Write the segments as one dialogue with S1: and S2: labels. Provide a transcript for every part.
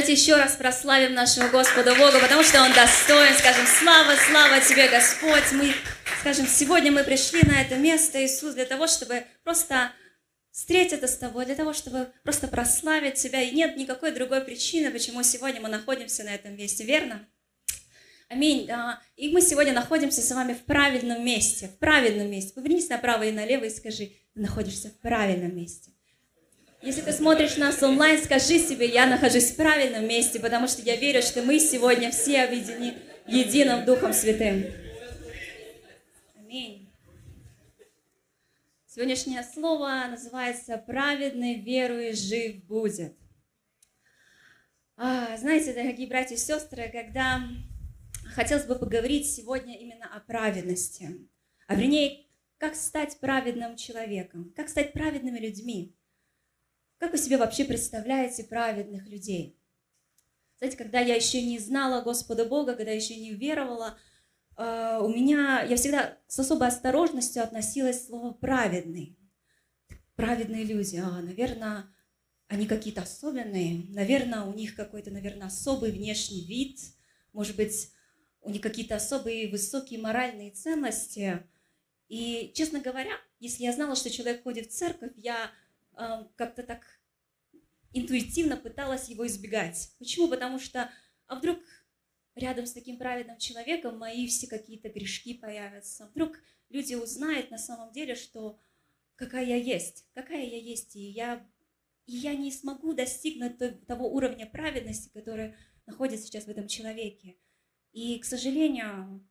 S1: Давайте еще раз прославим нашего Господа Бога, потому что Он достоин. Скажем, слава, слава Тебе, Господь. Мы, скажем, сегодня мы пришли на это место, Иисус, для того, чтобы просто встретиться с Тобой, для того, чтобы просто прославить Тебя. И нет никакой другой причины, почему сегодня мы находимся на этом месте, верно? Аминь. И мы сегодня находимся с вами в правильном месте, в правильном месте. Повернись направо и налево и скажи, ты находишься в правильном месте. Если ты смотришь нас онлайн, скажи себе, я нахожусь в правильном месте, потому что я верю, что мы сегодня все объединены единым Духом Святым. Аминь. Сегодняшнее слово называется «Праведный веруя жив будет». А, знаете, дорогие братья и сестры, когда хотелось бы поговорить сегодня именно о праведности, а вернее, как стать праведным человеком, как стать праведными людьми – как вы себе вообще представляете праведных людей? Знаете, когда я еще не знала Господа Бога, когда еще не веровала, э, у меня, я всегда с особой осторожностью относилась к слову «праведный». Праведные люди, а, наверное, они какие-то особенные, наверное, у них какой-то, наверное, особый внешний вид, может быть, у них какие-то особые высокие моральные ценности. И, честно говоря, если я знала, что человек ходит в церковь, я как-то так интуитивно пыталась его избегать. Почему? Потому что, а вдруг рядом с таким праведным человеком мои все какие-то грешки появятся. Вдруг люди узнают на самом деле, что какая я есть, какая я есть, и я, и я не смогу достигнуть того уровня праведности, который находится сейчас в этом человеке. И, к сожалению,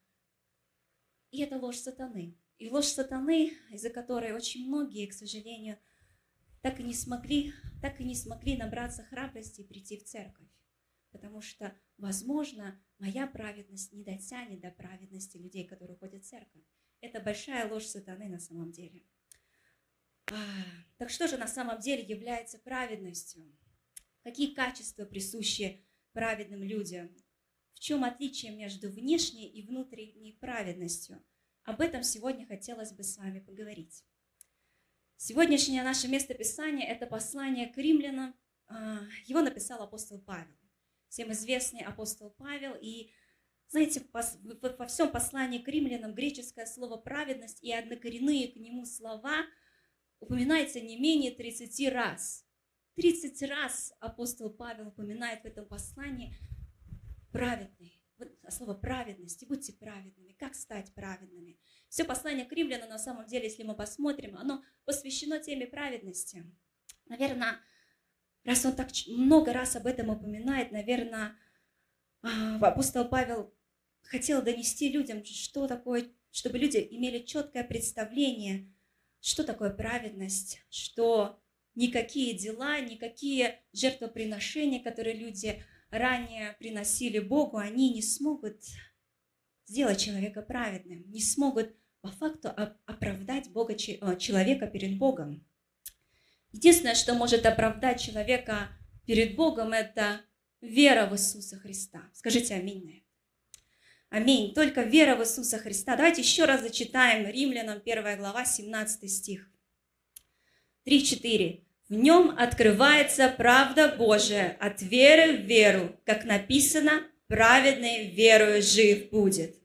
S1: и это ложь сатаны. И ложь сатаны, из-за которой очень многие, к сожалению, так и не смогли, так и не смогли набраться храбрости и прийти в церковь. Потому что, возможно, моя праведность не дотянет до праведности людей, которые ходят в церковь. Это большая ложь сатаны на самом деле. А, так что же на самом деле является праведностью? Какие качества присущи праведным людям? В чем отличие между внешней и внутренней праведностью? Об этом сегодня хотелось бы с вами поговорить. Сегодняшнее наше место Писания – это послание к римлянам. А, его написал апостол Павел. Всем известный апостол Павел. И, знаете, во всем послании к римлянам греческое слово «праведность» и однокоренные к нему слова упоминается не менее 30 раз. 30 раз апостол Павел упоминает в этом послании праведный вот слово праведность, и будьте праведными, как стать праведными. Все послание к римлянам, на самом деле, если мы посмотрим, оно посвящено теме праведности. Наверное, раз он так много раз об этом упоминает, наверное, а, апостол Павел хотел донести людям, что такое, чтобы люди имели четкое представление, что такое праведность, что никакие дела, никакие жертвоприношения, которые люди ранее приносили Богу, они не смогут сделать человека праведным, не смогут по факту оправдать Бога, э, человека перед Богом. Единственное, что может оправдать человека перед Богом, это вера в Иисуса Христа. Скажите аминь. Аминь. Только вера в Иисуса Христа. Давайте еще раз зачитаем Римлянам 1 глава, 17 стих. 3-4. В нем открывается правда Божия от веры в веру, как написано, праведный верою жив будет.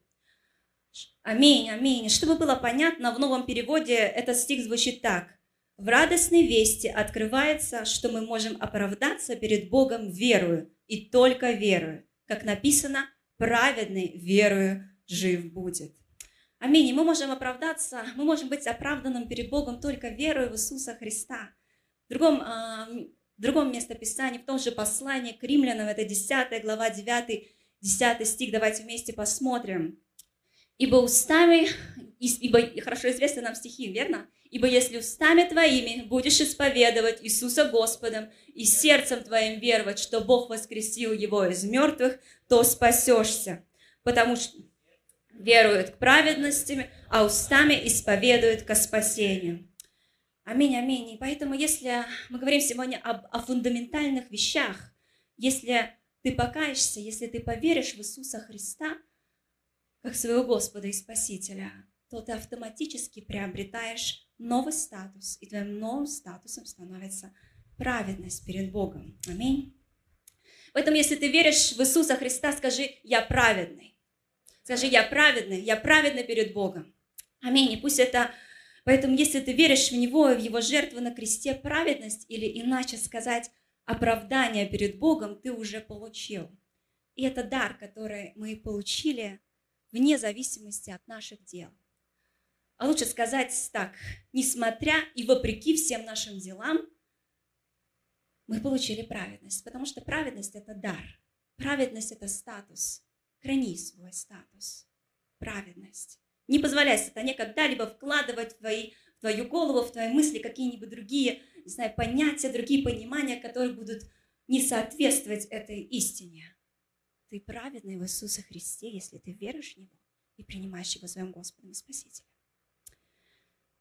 S1: Аминь, аминь. Чтобы было понятно, в новом переводе этот стих звучит так. В радостной вести открывается, что мы можем оправдаться перед Богом верою и только верою. Как написано, праведный верою жив будет. Аминь. Мы можем оправдаться, мы можем быть оправданным перед Богом только верою в Иисуса Христа – в другом, а, в другом местописании, в том же послании к римлянам, это 10 глава, 9, 10 стих, давайте вместе посмотрим. «Ибо устами, ибо хорошо известны нам стихи, верно? Ибо если устами твоими будешь исповедовать Иисуса Господом и сердцем твоим веровать, что Бог воскресил Его из мертвых, то спасешься, потому что веруют к праведности, а устами исповедуют ко спасению». Аминь, аминь. И поэтому, если мы говорим сегодня об, о фундаментальных вещах, если ты покаешься, если ты поверишь в Иисуса Христа, как своего Господа и Спасителя, то ты автоматически приобретаешь новый статус, и твоим новым статусом становится праведность перед Богом. Аминь. Поэтому, если ты веришь в Иисуса Христа, скажи, я праведный. Скажи, я праведный, я праведный перед Богом. Аминь. И пусть это... Поэтому, если ты веришь в Него, в Его жертву на кресте, праведность, или иначе сказать, оправдание перед Богом, ты уже получил. И это дар, который мы получили вне зависимости от наших дел. А лучше сказать так, несмотря и вопреки всем нашим делам, мы получили праведность, потому что праведность – это дар. Праведность – это статус. Храни свой статус. Праведность. Не позволяй сатане когда-либо вкладывать в, твои, в твою голову, в твои мысли какие-нибудь другие, не знаю, понятия, другие понимания, которые будут не соответствовать этой истине. Ты праведный в Иисусе Христе, если ты веришь в Него и принимаешь Его своим Господом и Спасителем.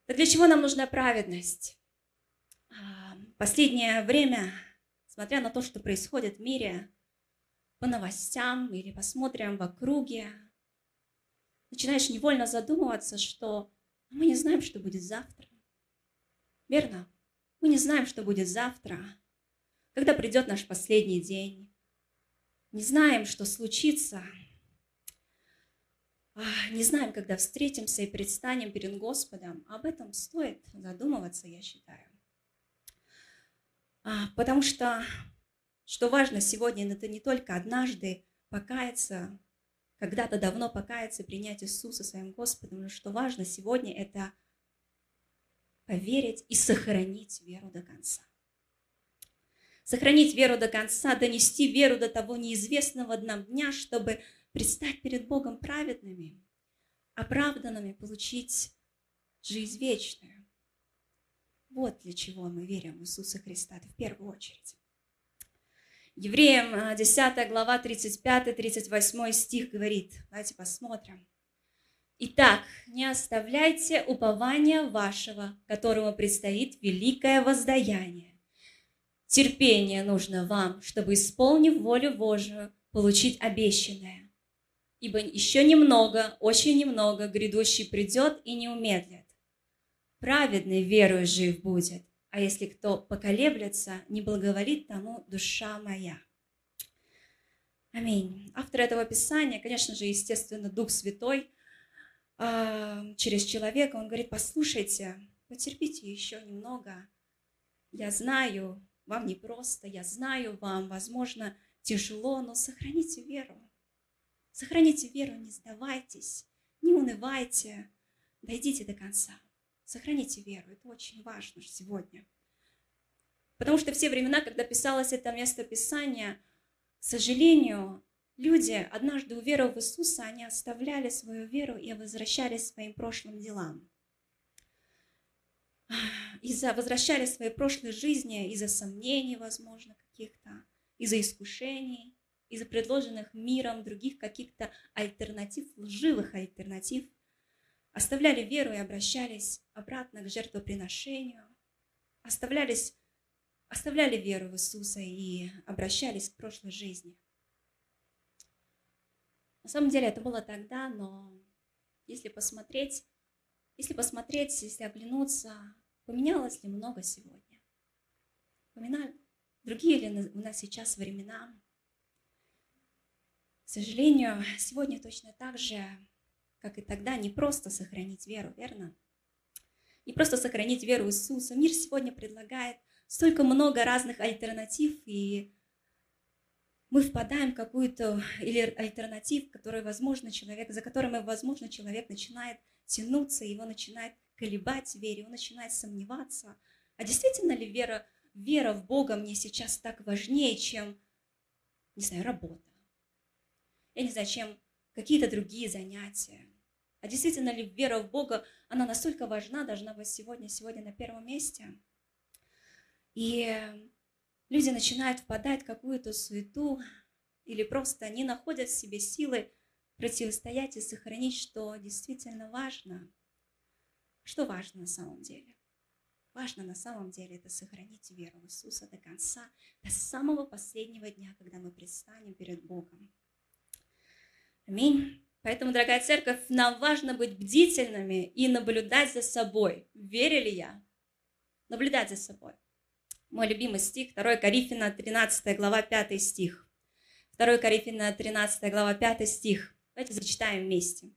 S1: Так для чего нам нужна праведность? последнее время, смотря на то, что происходит в мире, по новостям или посмотрим в округе, начинаешь невольно задумываться, что мы не знаем, что будет завтра. Верно? Мы не знаем, что будет завтра, когда придет наш последний день. Не знаем, что случится. Не знаем, когда встретимся и предстанем перед Господом. Об этом стоит задумываться, я считаю. А, потому что, что важно сегодня, это не только однажды покаяться, когда-то давно покаяться, принять Иисуса своим Господом, но что важно сегодня, это поверить и сохранить веру до конца. Сохранить веру до конца, донести веру до того неизвестного нам дня, чтобы предстать перед Богом праведными, оправданными, получить жизнь вечную. Вот для чего мы верим в Иисуса Христа, в первую очередь. Евреям 10 а, глава 35-38 стих говорит, давайте посмотрим. Итак, не оставляйте упования вашего, которому предстоит великое воздаяние. Терпение нужно вам, чтобы, исполнив волю Божию, получить обещанное. Ибо еще немного, очень немного, грядущий придет и не умедлит праведный верою жив будет, а если кто поколеблется, не благоволит тому душа моя. Аминь. Автор этого писания, конечно же, естественно, Дух Святой, а, через человека, он говорит, послушайте, потерпите еще немного. Я знаю, вам непросто, я знаю, вам, возможно, тяжело, но сохраните веру. Сохраните веру, не сдавайтесь, не унывайте, дойдите до конца. Сохраните веру, это очень важно сегодня. Потому что все времена, когда писалось это место Писания, к сожалению, люди, однажды уверовав в Иисуса, они оставляли свою веру и возвращались своим прошлым делам. Из-за возвращались к своей прошлой жизни, из-за сомнений, возможно, каких-то, из-за искушений, из-за предложенных миром других каких-то альтернатив, лживых альтернатив – оставляли веру и обращались обратно к жертвоприношению, оставлялись, оставляли веру в Иисуса и обращались к прошлой жизни. На самом деле это было тогда, но если посмотреть, если посмотреть, если оглянуться, поменялось ли много сегодня? Поменяли другие ли у нас сейчас времена? К сожалению, сегодня точно так же как и тогда, не просто сохранить веру, верно? Не просто сохранить веру Иисуса. Мир сегодня предлагает столько много разных альтернатив, и мы впадаем в какую-то или альтернатив, который, возможно, человек, за которым, возможно, человек начинает тянуться, его начинает колебать в вере, он начинает сомневаться. А действительно ли вера, вера в Бога мне сейчас так важнее, чем, не знаю, работа? Я не знаю, чем какие-то другие занятия. А действительно ли вера в Бога, она настолько важна, должна быть сегодня, сегодня на первом месте? И люди начинают впадать в какую-то суету или просто не находят в себе силы противостоять и сохранить, что действительно важно. Что важно на самом деле? Важно на самом деле это сохранить веру в Иисуса до конца, до самого последнего дня, когда мы предстанем перед Богом. Аминь. Поэтому, дорогая церковь, нам важно быть бдительными и наблюдать за собой. Верили я? Наблюдать за собой. Мой любимый стих, 2 Коринфяна, 13 глава, 5 стих. 2 Коринфянина 13 глава 5 стих. Давайте зачитаем вместе.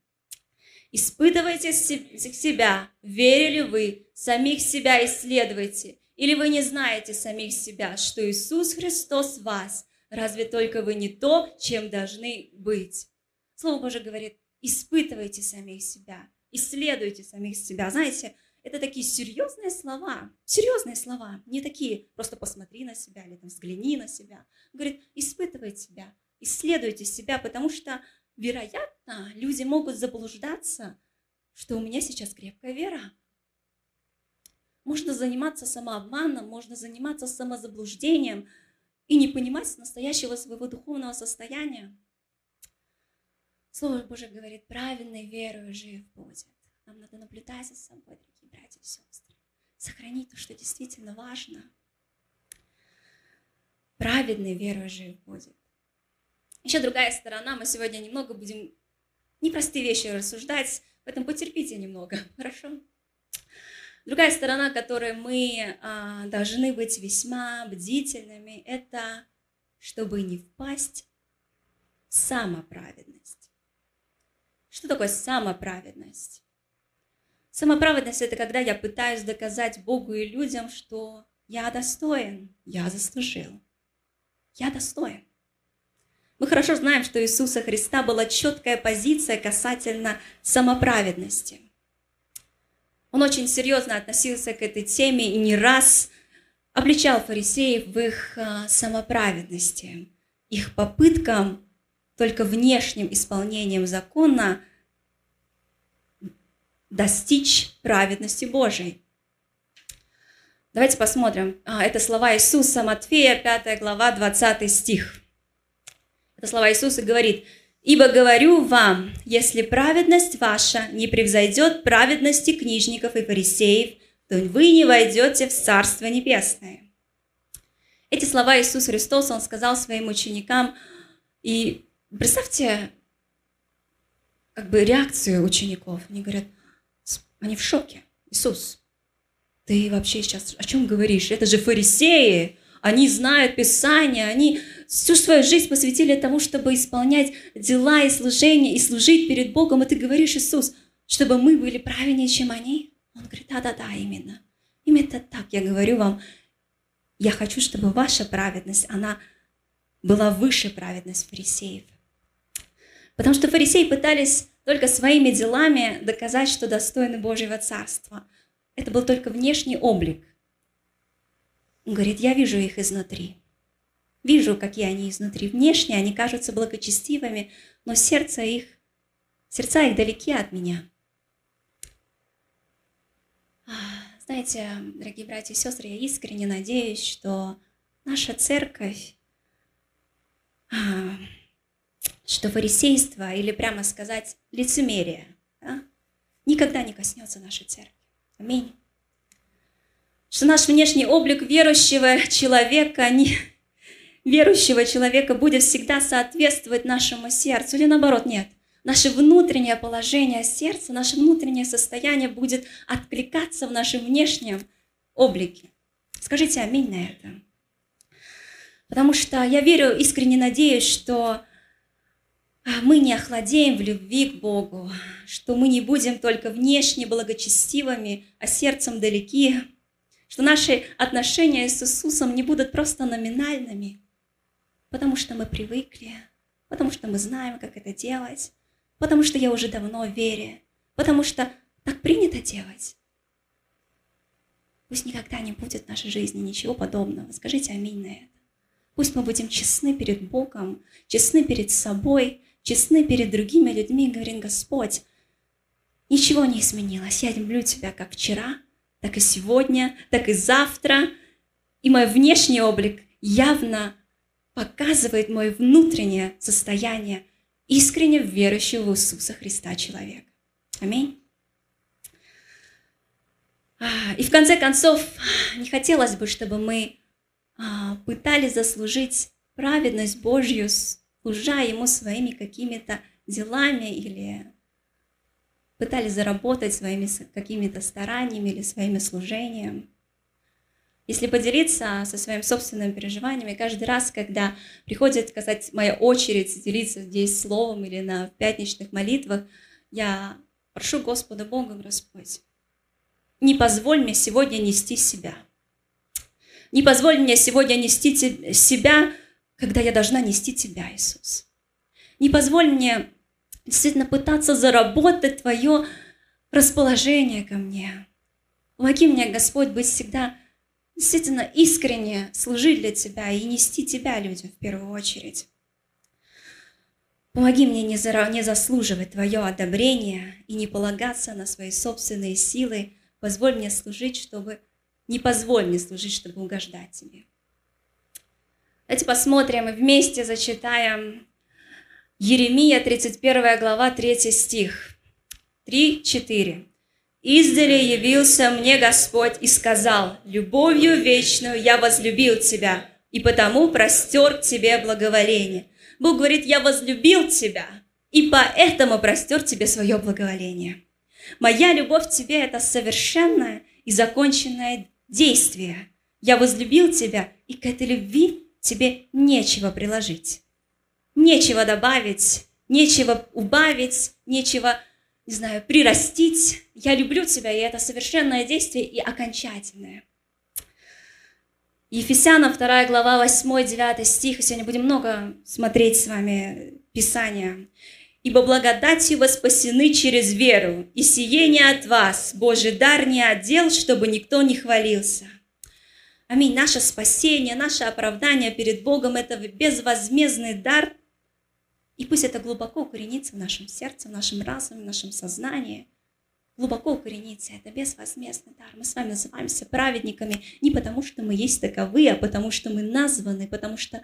S1: Испытывайте себя, верили вы, самих себя исследуйте. Или вы не знаете самих себя, что Иисус Христос вас? Разве только вы не то, чем должны быть? Слово Божие говорит, испытывайте самих себя, исследуйте самих себя. Знаете, это такие серьезные слова, серьезные слова, не такие просто посмотри на себя или там взгляни на себя. Говорит, испытывайте себя, исследуйте себя, потому что, вероятно, люди могут заблуждаться, что у меня сейчас крепкая вера, можно заниматься самообманом, можно заниматься самозаблуждением и не понимать настоящего своего духовного состояния. Слово Божие говорит, правильной верою жив будет. Нам надо наблюдать за собой, дорогие братья и сестры. Сохранить то, что действительно важно. Праведной верою жив будет. Еще другая сторона, мы сегодня немного будем непростые вещи рассуждать, поэтому потерпите немного, хорошо? Другая сторона, которой мы а, должны быть весьма бдительными, это чтобы не впасть в самоправедность. Что такое самоправедность? Самоправедность – это когда я пытаюсь доказать Богу и людям, что я достоин, я заслужил, я достоин. Мы хорошо знаем, что у Иисуса Христа была четкая позиция касательно самоправедности. Он очень серьезно относился к этой теме и не раз обличал фарисеев в их а, самоправедности, их попыткам только внешним исполнением закона достичь праведности Божией. Давайте посмотрим. А, это слова Иисуса, Матфея, 5 глава, 20 стих. Это слова Иисуса говорит, Ибо говорю вам, если праведность ваша не превзойдет праведности книжников и фарисеев, то вы не войдете в Царство Небесное. Эти слова Иисус Христос, Он сказал своим ученикам, и представьте, как бы реакцию учеников. Они говорят, они в шоке. Иисус, ты вообще сейчас о чем говоришь? Это же фарисеи, они знают Писание, они всю свою жизнь посвятили тому, чтобы исполнять дела и служение, и служить перед Богом. И ты говоришь, Иисус, чтобы мы были правильнее, чем они? Он говорит, да-да-да, именно. Именно так я говорю вам. Я хочу, чтобы ваша праведность, она была выше праведность фарисеев. Потому что фарисеи пытались только своими делами доказать, что достойны Божьего Царства. Это был только внешний облик. Он говорит, я вижу их изнутри. Вижу, какие они изнутри. Внешне они кажутся благочестивыми, но сердце их, сердца их далеки от меня. Знаете, дорогие братья и сестры, я искренне надеюсь, что наша церковь, а, что фарисейство, или прямо сказать, лицемерие, да, никогда не коснется нашей церкви. Аминь. Что наш внешний облик верующего человека не, верующего человека будет всегда соответствовать нашему сердцу, или наоборот, нет. Наше внутреннее положение сердца, наше внутреннее состояние будет откликаться в нашем внешнем облике. Скажите аминь на это. Потому что я верю, искренне надеюсь, что мы не охладеем в любви к Богу, что мы не будем только внешне благочестивыми, а сердцем далеки, что наши отношения с Иисусом не будут просто номинальными, потому что мы привыкли, потому что мы знаем, как это делать, потому что я уже давно в вере, потому что так принято делать. Пусть никогда не будет в нашей жизни ничего подобного. Скажите аминь на это. Пусть мы будем честны перед Богом, честны перед собой, честны перед другими людьми, говорим, Господь, ничего не изменилось. Я люблю Тебя как вчера, так и сегодня, так и завтра. И мой внешний облик явно показывает мое внутреннее состояние искренне верующего в Иисуса Христа человека. Аминь. А, и в конце концов, не хотелось бы, чтобы мы а, пытались заслужить праведность Божью, служа Ему своими какими-то делами или пытались заработать своими какими-то стараниями или своими служением. Если поделиться со своими собственными переживаниями, каждый раз, когда приходит, сказать, моя очередь делиться здесь словом или на пятничных молитвах, я прошу Господа Бога, Господь, не позволь мне сегодня нести себя. Не позволь мне сегодня нести себя, когда я должна нести Тебя, Иисус. Не позволь мне действительно пытаться заработать Твое расположение ко мне. Помоги мне, Господь, быть всегда действительно искренне служить для Тебя и нести Тебя людям в первую очередь. Помоги мне не, за, не заслуживать Твое одобрение и не полагаться на свои собственные силы. Позволь мне служить, чтобы... Не позволь мне служить, чтобы угождать Тебе. Давайте посмотрим и вместе зачитаем Еремия, 31 глава, 3 стих. 3-4. Издали явился мне Господь и сказал, «Любовью вечную я возлюбил тебя, и потому простер к тебе благоволение». Бог говорит, «Я возлюбил тебя, и поэтому простер тебе свое благоволение». Моя любовь к тебе – это совершенное и законченное действие. Я возлюбил тебя, и к этой любви тебе нечего приложить. Нечего добавить, нечего убавить, нечего не знаю, прирастить. Я люблю тебя, и это совершенное действие и окончательное. Ефесянам 2 глава 8-9 стих. Сегодня будем много смотреть с вами Писания. «Ибо благодатью вы спасены через веру, и сиение от вас, Божий дар не отдел, чтобы никто не хвалился». Аминь. Наше спасение, наше оправдание перед Богом – это безвозмездный дар – и пусть это глубоко укоренится в нашем сердце, в нашем разуме, в нашем сознании. Глубоко укоренится. Это безвозмездный дар. Мы с вами называемся праведниками не потому, что мы есть таковые, а потому, что мы названы, потому что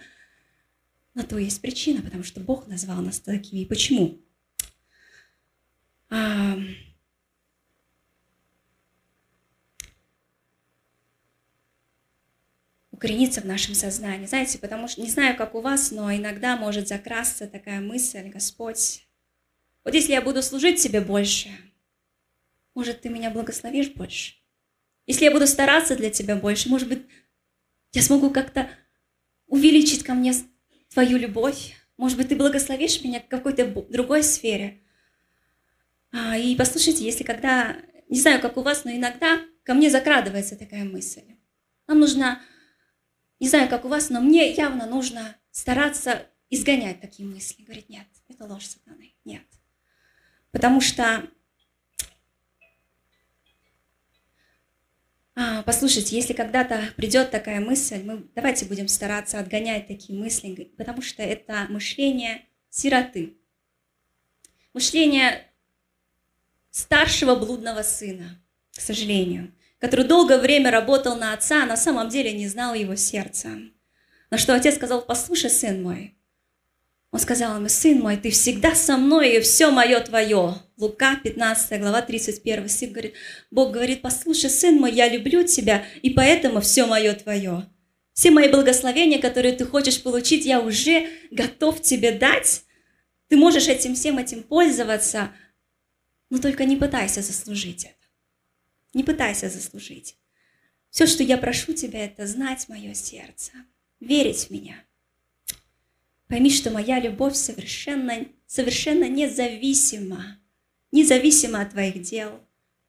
S1: на то есть причина, потому что Бог назвал нас такими. И почему? Укорениться в нашем сознании. Знаете, потому что не знаю, как у вас, но иногда может закрасться такая мысль, Господь, вот если я буду служить тебе больше, может, ты меня благословишь больше? Если я буду стараться для тебя больше, может быть, я смогу как-то увеличить ко мне твою любовь. Может быть, ты благословишь меня в какой-то другой сфере. А, и послушайте, если когда, не знаю, как у вас, но иногда ко мне закрадывается такая мысль. Нам нужно не знаю, как у вас, но мне явно нужно стараться изгонять такие мысли. Говорит, нет, это ложь сатаны. Нет. Потому что, а, послушайте, если когда-то придет такая мысль, мы давайте будем стараться отгонять такие мысли, потому что это мышление сироты. Мышление старшего блудного сына, к сожалению который долгое время работал на отца, а на самом деле не знал его сердца. На что отец сказал, послушай, сын мой. Он сказал ему, сын мой, ты всегда со мной, и все мое твое. Лука, 15 глава, 31 стих говорит, Бог говорит, послушай, сын мой, я люблю тебя, и поэтому все мое твое. Все мои благословения, которые ты хочешь получить, я уже готов тебе дать. Ты можешь этим всем этим пользоваться, но только не пытайся заслужить это. Не пытайся заслужить. Все, что я прошу тебя, это знать мое сердце, верить в меня. Пойми, что моя любовь совершенно, совершенно независима, независима от твоих дел.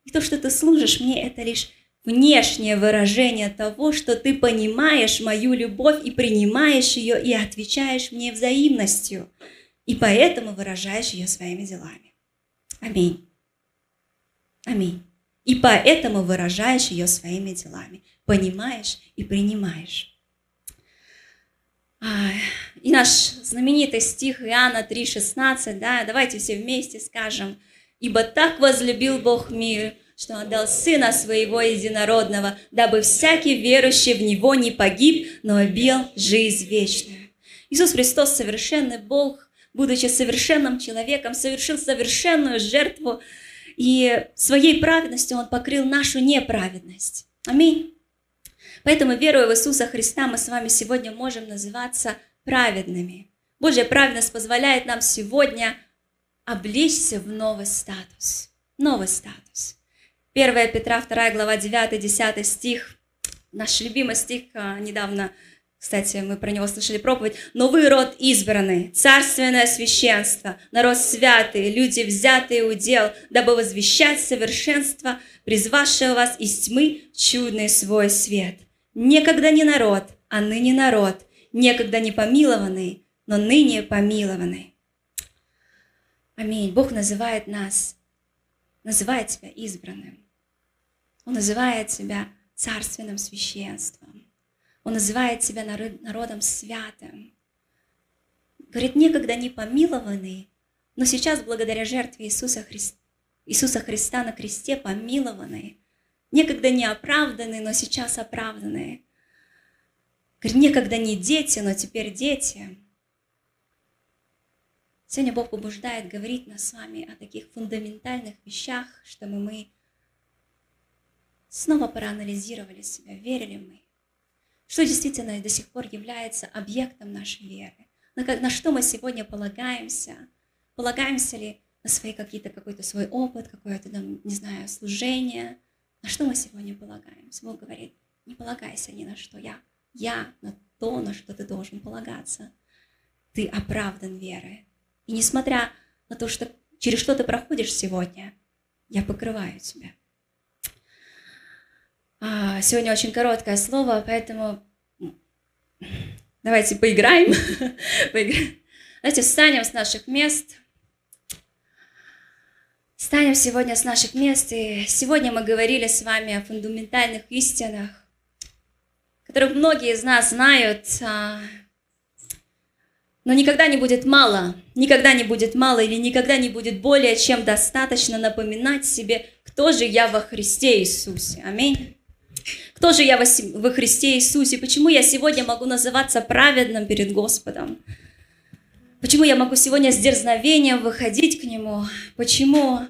S1: И то, что ты служишь мне, это лишь внешнее выражение того, что ты понимаешь мою любовь и принимаешь ее и отвечаешь мне взаимностью, и поэтому выражаешь ее своими делами. Аминь. Аминь. И поэтому выражаешь ее своими делами. Понимаешь и принимаешь. И наш знаменитый стих Иоанна 3,16, да, давайте все вместе скажем. «Ибо так возлюбил Бог мир, что отдал Сына Своего Единородного, дабы всякий верующий в Него не погиб, но обил жизнь вечную». Иисус Христос, совершенный Бог, будучи совершенным человеком, совершил совершенную жертву и своей праведностью Он покрыл нашу неправедность. Аминь. Поэтому, веруя в Иисуса Христа, мы с вами сегодня можем называться праведными. Божья праведность позволяет нам сегодня облечься в новый статус. Новый статус. 1 Петра 2 глава 9-10 стих. наш любимый стих а, недавно, кстати, мы про него слышали проповедь. «Но вы род избранный, царственное священство, народ святый, люди взятые удел, дабы возвещать совершенство, призвавшего вас из тьмы чудный свой свет. Некогда не народ, а ныне народ, некогда не помилованный, но ныне помилованный». Аминь. Бог называет нас, называет себя избранным. Он называет себя царственным священством. Он называет себя народом святым. Говорит, некогда не помилованный, но сейчас благодаря жертве Иисуса, Христа, Иисуса Христа на кресте помилованный. Некогда не оправданный, но сейчас оправданный. Говорит, некогда не дети, но теперь дети. Сегодня Бог побуждает говорить нас с вами о таких фундаментальных вещах, чтобы мы снова проанализировали себя, верили мы, что действительно до сих пор является объектом нашей веры, на, как, на что мы сегодня полагаемся, полагаемся ли на свои какие-то, какой-то свой опыт, какое-то, не знаю, служение, на что мы сегодня полагаемся. Бог говорит, не полагайся ни на что, я, я на то, на что ты должен полагаться. Ты оправдан верой. И несмотря на то, что через что ты проходишь сегодня, я покрываю тебя. А, сегодня очень короткое слово, поэтому давайте поиграем. Давайте встанем с наших мест. Встанем сегодня с наших мест. И сегодня мы говорили с вами о фундаментальных истинах, которых многие из нас знают, а, но никогда не будет мало, никогда не будет мало или никогда не будет более чем достаточно напоминать себе, кто же я во Христе Иисусе. Аминь. Кто же я во Христе Иисусе? Почему я сегодня могу называться праведным перед Господом? Почему я могу сегодня с дерзновением выходить к Нему? Почему?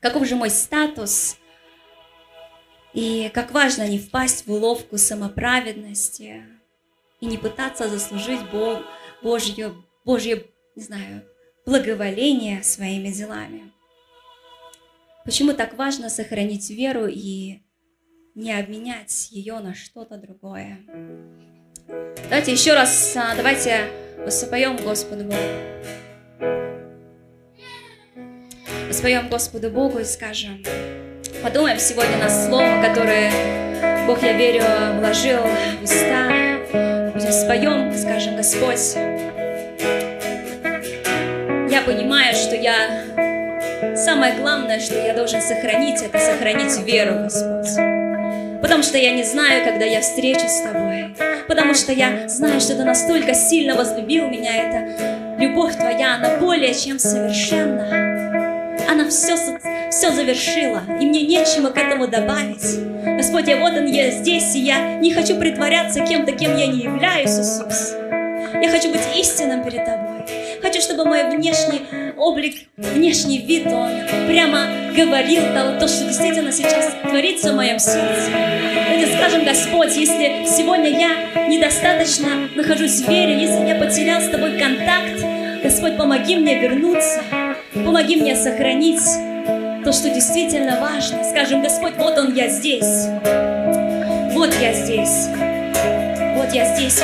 S1: Каков же мой статус? И как важно не впасть в уловку самоправедности и не пытаться заслужить Бог, Божье, Божье, не знаю, благоволение своими делами. Почему так важно сохранить веру и не обменять ее на что-то другое. Давайте еще раз, а, давайте воспоем Господу Богу. Воспоем Господу Богу и скажем, подумаем сегодня на слово, которое Бог, я верю, вложил в уста. Споем, скажем, Господь, я понимаю, что я... Самое главное, что я должен сохранить, это сохранить веру, Господь. Потому что я не знаю, когда я встречусь с Тобой. Потому что я знаю, что Ты настолько сильно возлюбил меня. Это любовь Твоя, она более чем совершенна. Она все, все завершила, и мне нечего к этому добавить. Господь, я вот он, я здесь, и я не хочу притворяться кем-то, кем я не являюсь, Иисус. Я хочу быть истинным перед Тобой. Хочу, чтобы мой внешний облик, внешний вид, он прямо говорил то, то, что действительно сейчас творится в моем сердце. Давайте скажем, Господь, если сегодня я недостаточно нахожусь в вере, если я потерял с Тобой контакт, Господь, помоги мне вернуться, помоги мне сохранить то, что действительно важно. Скажем, Господь, вот Он, я здесь. Вот я здесь. Вот я здесь.